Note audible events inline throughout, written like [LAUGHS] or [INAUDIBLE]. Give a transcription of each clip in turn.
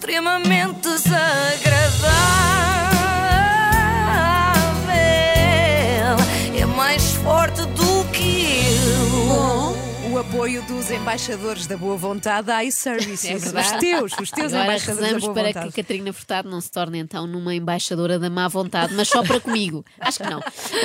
extremamente desagradável. Apoio dos embaixadores da boa vontade à iServices. [LAUGHS] É verdade. Os teus, os teus Agora embaixadores da boa para vontade. que Catarina Furtado não se torne então numa embaixadora da má vontade, mas só para [LAUGHS] comigo. Acho que não.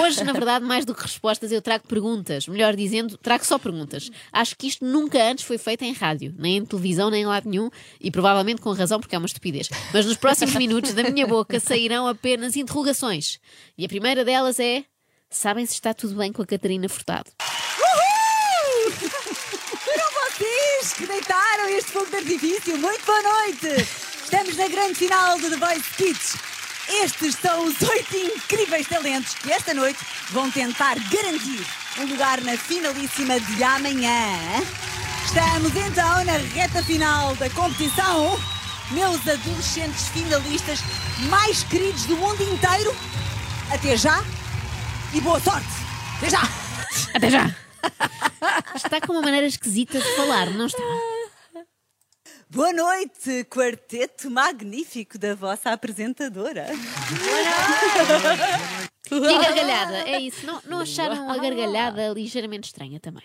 Hoje, na verdade, mais do que respostas, eu trago perguntas. Melhor dizendo, trago só perguntas. Acho que isto nunca antes foi feito em rádio, nem em televisão, nem em lado nenhum, e provavelmente com razão, porque é uma estupidez. Mas nos próximos minutos da minha boca sairão apenas interrogações. E a primeira delas é: sabem se está tudo bem com a Catarina Furtado? Foram vocês que deitaram este fogo de artifício. Muito boa noite. Estamos na grande final do The Voice Kids. Estes são os oito incríveis talentos que esta noite vão tentar garantir um lugar na finalíssima de amanhã. Estamos então na reta final da competição. Meus adolescentes finalistas mais queridos do mundo inteiro. Até já e boa sorte. Até já. Até já! Está com uma maneira esquisita de falar, não está? Boa noite, quarteto magnífico da vossa apresentadora. E a gargalhada, é isso. Não, não acharam a gargalhada ligeiramente estranha também?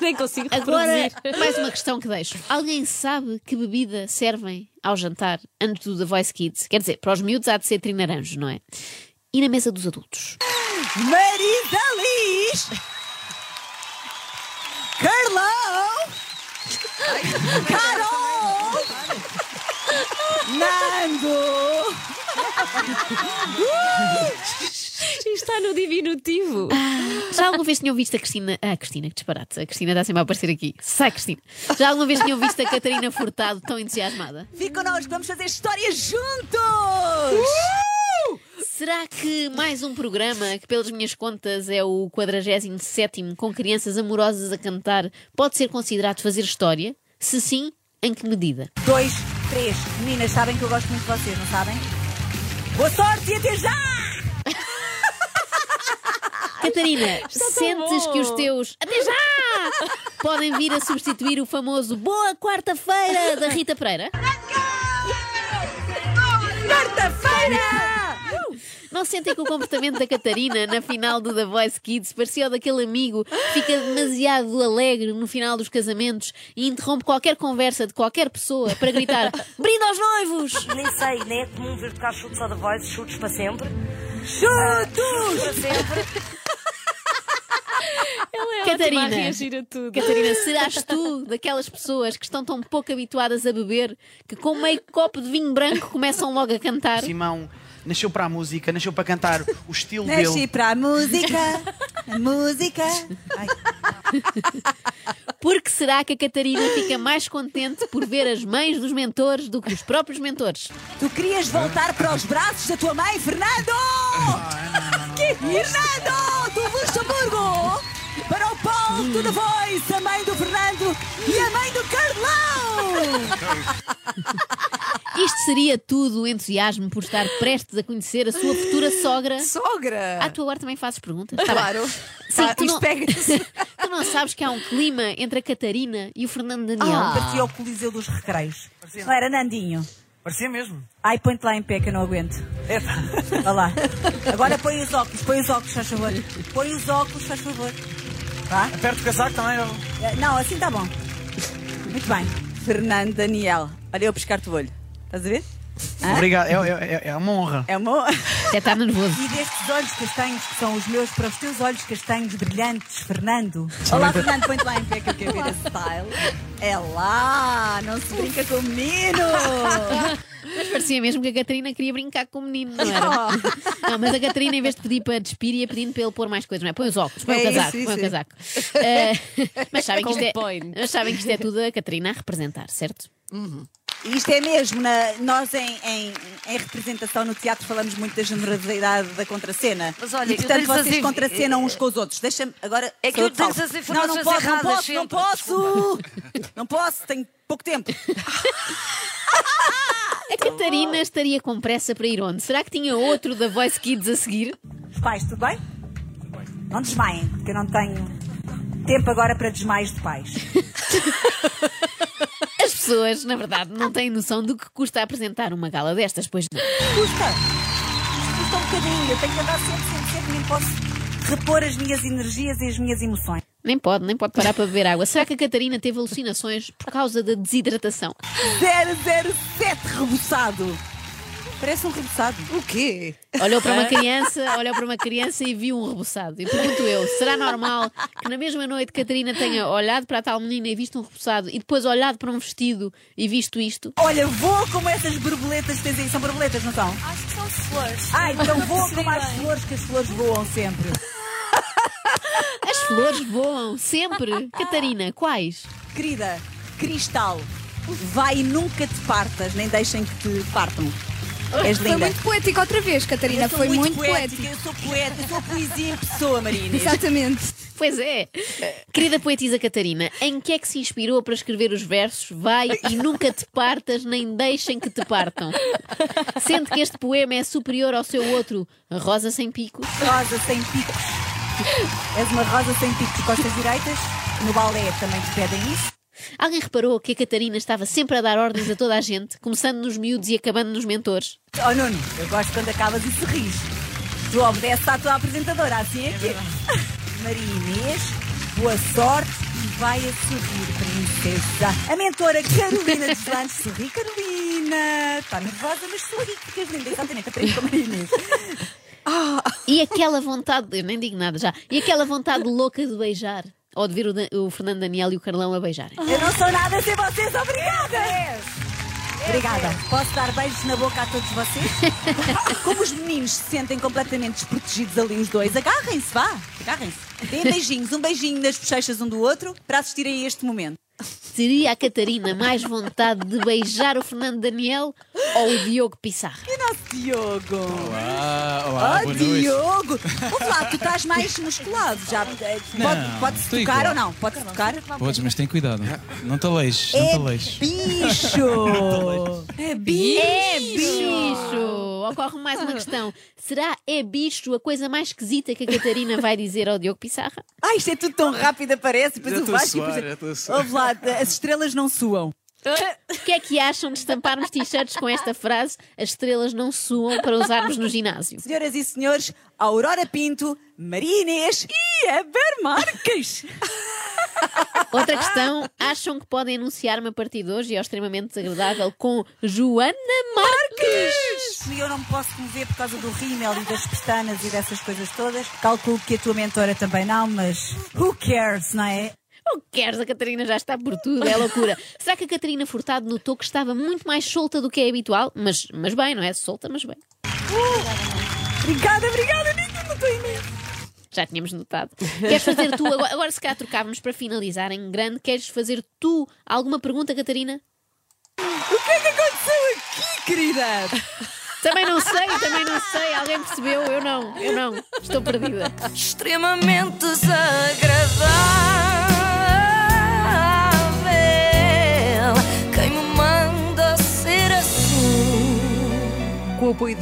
Nem consigo Agora, reproduzir. mais uma questão que deixo. Alguém sabe que bebida servem ao jantar antes do The Voice Kids? Quer dizer, para os miúdos há de ser trinaranjo, não é? E na mesa dos adultos? Marisa Liz! Carlão! Carol! Nando! Está no diminutivo. Já alguma vez tinham visto a Cristina. Ah, Cristina, que disparate. A Cristina está sempre a aparecer aqui. Sai, Cristina. Já alguma vez tinham visto a Catarina Furtado tão entusiasmada? Fique connosco, vamos fazer história juntos! Será que mais um programa, que pelas minhas contas é o 47 com crianças amorosas a cantar, pode ser considerado fazer história? Se sim, em que medida? Dois, três. Meninas, sabem que eu gosto muito de vocês, não sabem? Boa sorte e até já! [LAUGHS] Catarina, sentes que os teus até já podem vir a substituir o famoso Boa Quarta-feira da Rita Pereira? Quarta-feira! Não sentem que o comportamento da Catarina na final do The Voice Kids parecia daquele amigo que fica demasiado alegre no final dos casamentos e interrompe qualquer conversa de qualquer pessoa para gritar Brinde aos noivos! Nem sei, nem é comum ver tocar chutes ao The Voice, chutes para sempre. Chutos! Para sempre. Ela é Catarina. ótima a reagir a tudo. Catarina, serás tu daquelas pessoas que estão tão pouco habituadas a beber que com meio copo de vinho branco começam logo a cantar? Simão nasceu para a música, nasceu para cantar o estilo Nasci dele. para a música, a música. Ai, Porque será que a Catarina fica mais contente por ver as mães dos mentores do que os próprios mentores? tu querias voltar para os braços da tua mãe, Fernando? que Fernando do Luxemburgo! Para o Paulo do The Voice, a mãe do Fernando e a mãe do Carlão! Isto seria tudo o entusiasmo por estar prestes a conhecer a sua futura sogra? Sogra! Ah, tu agora também fazes perguntas? Tá bem. Claro. Sim, Tá, tu não-. [LAUGHS] Tu não sabes que há um clima entre a Catarina e o Fernando Daniel? Ah. Parecia o Coliseu dos Recreios. Não era Nandinho? Parecia mesmo. Ai, põe-te lá em pé que eu não aguento. Olha lá. Agora põe os óculos, põe os óculos, faz favor. Põe os óculos, faz favor. Vá? Aperto o casaco também. eu- Eh, Não, assim está bom. Muito bem. Fernando Daniel. Olha eu a pescar-te o olho. Estás a ver? Hã? Obrigado, é, é- é uma honra. É uma... Até está nervoso. E destes olhos castanhos que são os meus, para os teus olhos castanhos brilhantes, Fernando. Olá, Fernando, põe-te lá em pé que eu quero ver esse [LAUGHS] style. É lá, não se brinca com o menino. [LAUGHS] Parecia mesmo que a Catarina queria brincar com o menino, não era? [LAUGHS] Não, mas a Catarina, em vez de pedir para despir, ia pedindo para ele pôr mais coisas, não é? Põe os óculos, põe É o isso, casaco, põe o casaco. Eh, mas, sabem que isto é, mas sabem que isto é tudo a Catarina a representar, certo? E Isto é mesmo, na- nós em, em- em representação no teatro falamos muito da generosidade da contracena. Mas olha, e portanto vocês as- contracenam uns com os outros. Deixa-me agora. É que eu tenho as Não, informações não posso, não erradas posso, não posso. Não posso, tenho pouco tempo. [LAUGHS] A Catarina estaria com pressa para ir onde? Será que tinha outro da Voice Kids a seguir? Os pais, tudo bem? Não desmaiem, porque eu não tenho tempo agora para desmaios de pais. [LAUGHS] As pessoas, na verdade, não têm noção do que custa apresentar uma gala destas, pois não. Custa. Custa um bocadinho. Eu tenho que andar sempre, sempre, sempre. Nem posso repor as minhas energias e as minhas emoções. Nem pode, nem pode parar para beber água. Será que a Catarina teve alucinações por causa da desidratação? 007 rebuçado. Parece um rebuçado. O quê? Olhou para uma criança, olhou para uma criança e viu um reboçado. E pergunto eu, será normal que na mesma noite Catarina tenha olhado para a tal menina e visto um reboçado e depois olhado para um vestido e visto isto? Olha, voa como essas borboletas que tens aí. São borboletas, não são? Acho que são flores. Ah, então voa como as flores, que as flores voam sempre. As flores voam sempre. Catarina, quais? Querida, cristal, vai e nunca te partas, nem deixem que te partam. És Foi linda. muito poético outra vez, Catarina. Eu sou Foi muito, poética, poético. eu sou poeta, eu sou poesia em pessoa, Marina. Exatamente. Pois é. Querida poetisa Catarina, em que é que se inspirou para escrever os versos Vai e nunca te partas, nem deixem que te partam? Sendo que este poema é superior ao seu outro, Rosa Sem Picos. Rosa sem picos. [LAUGHS] És uma rosa sem picos, costas direitas. No balé também te pedem isso. Alguém reparou que a Catarina estava sempre a dar ordens a toda a gente, começando nos miúdos e acabando nos mentores? Oh Nuno, eu gosto quando acabas e sorris. Tu obedeces à tua apresentadora, assim é que é. [LAUGHS] Maria Inês, boa sorte e vai a sorrir, princesa. A mentora Carolina dos Landes, sorri Carolina. Está nervosa, mas sorri, que ficas linda. Exatamente, aprende com a Maria Inês. [LAUGHS] E aquela vontade, eu nem digo nada já, e aquela vontade louca de beijar. Ou de ver o, Dan- o Fernando Daniel e o Carlão a beijarem. Eu não sou nada sem vocês, obrigada! Obrigada. Posso dar beijos na boca a todos vocês? [LAUGHS] Como os meninos se sentem completamente desprotegidos ali os dois, agarrem-se, vá, agarrem-se. Deem beijinhos, um beijinho nas bochechas um do outro para assistirem a este momento. Teria a Catarina mais vontade de beijar o Fernando Daniel ou o Diogo Pissarra? E nosso Diogo? Olá, olá, Oh, boa. Diogo! Ouve lá, tu estás mais musculado. Já, eh, pode- Não, Pode-se estou tocar igual. ou não? Pode-se tocar? Podes, mas tem cuidado. Não te aleijes, não te É aleijes. bicho! [LAUGHS] É bicho! É bicho! Ocorre mais uma questão. Será é bicho a coisa mais esquisita que a Catarina vai dizer ao Diogo Pissarra? Ai, isto é tudo tão rápido, aparece. Depois Já o estou a Vasco e suar, depois- já estou a suar. Ouve lá, as estrelas não suam. O que é que acham de estamparmos t-shirts com esta frase As estrelas não suam para usarmos no ginásio? Senhoras e senhores, Aurora Pinto, Maria Inês e Eber Marques. Outra questão, acham que podem anunciar-me a partir de hoje e é extremamente desagradável com Joana Marques? E eu não me posso mover por causa do rímel e das pestanas e dessas coisas todas. Calculo que a tua mentora também não, mas who cares, não é? Não queres, a Catarina já está por tudo, é loucura. [LAUGHS] Será que a Catarina Furtado notou que estava muito mais solta do que é habitual? Mas, mas bem, não é? Solta, mas bem. Obrigada, obrigada, Nico, não estou imenso. Já tínhamos notado. Queres fazer tu, agora, agora se calhar trocávamos para finalizar em grande, queres fazer tu alguma pergunta, Catarina? O que é que aconteceu aqui, querida? [LAUGHS] Também não sei, também não sei. Alguém percebeu? Eu não, eu não. Estou perdida. extremamente desagradável.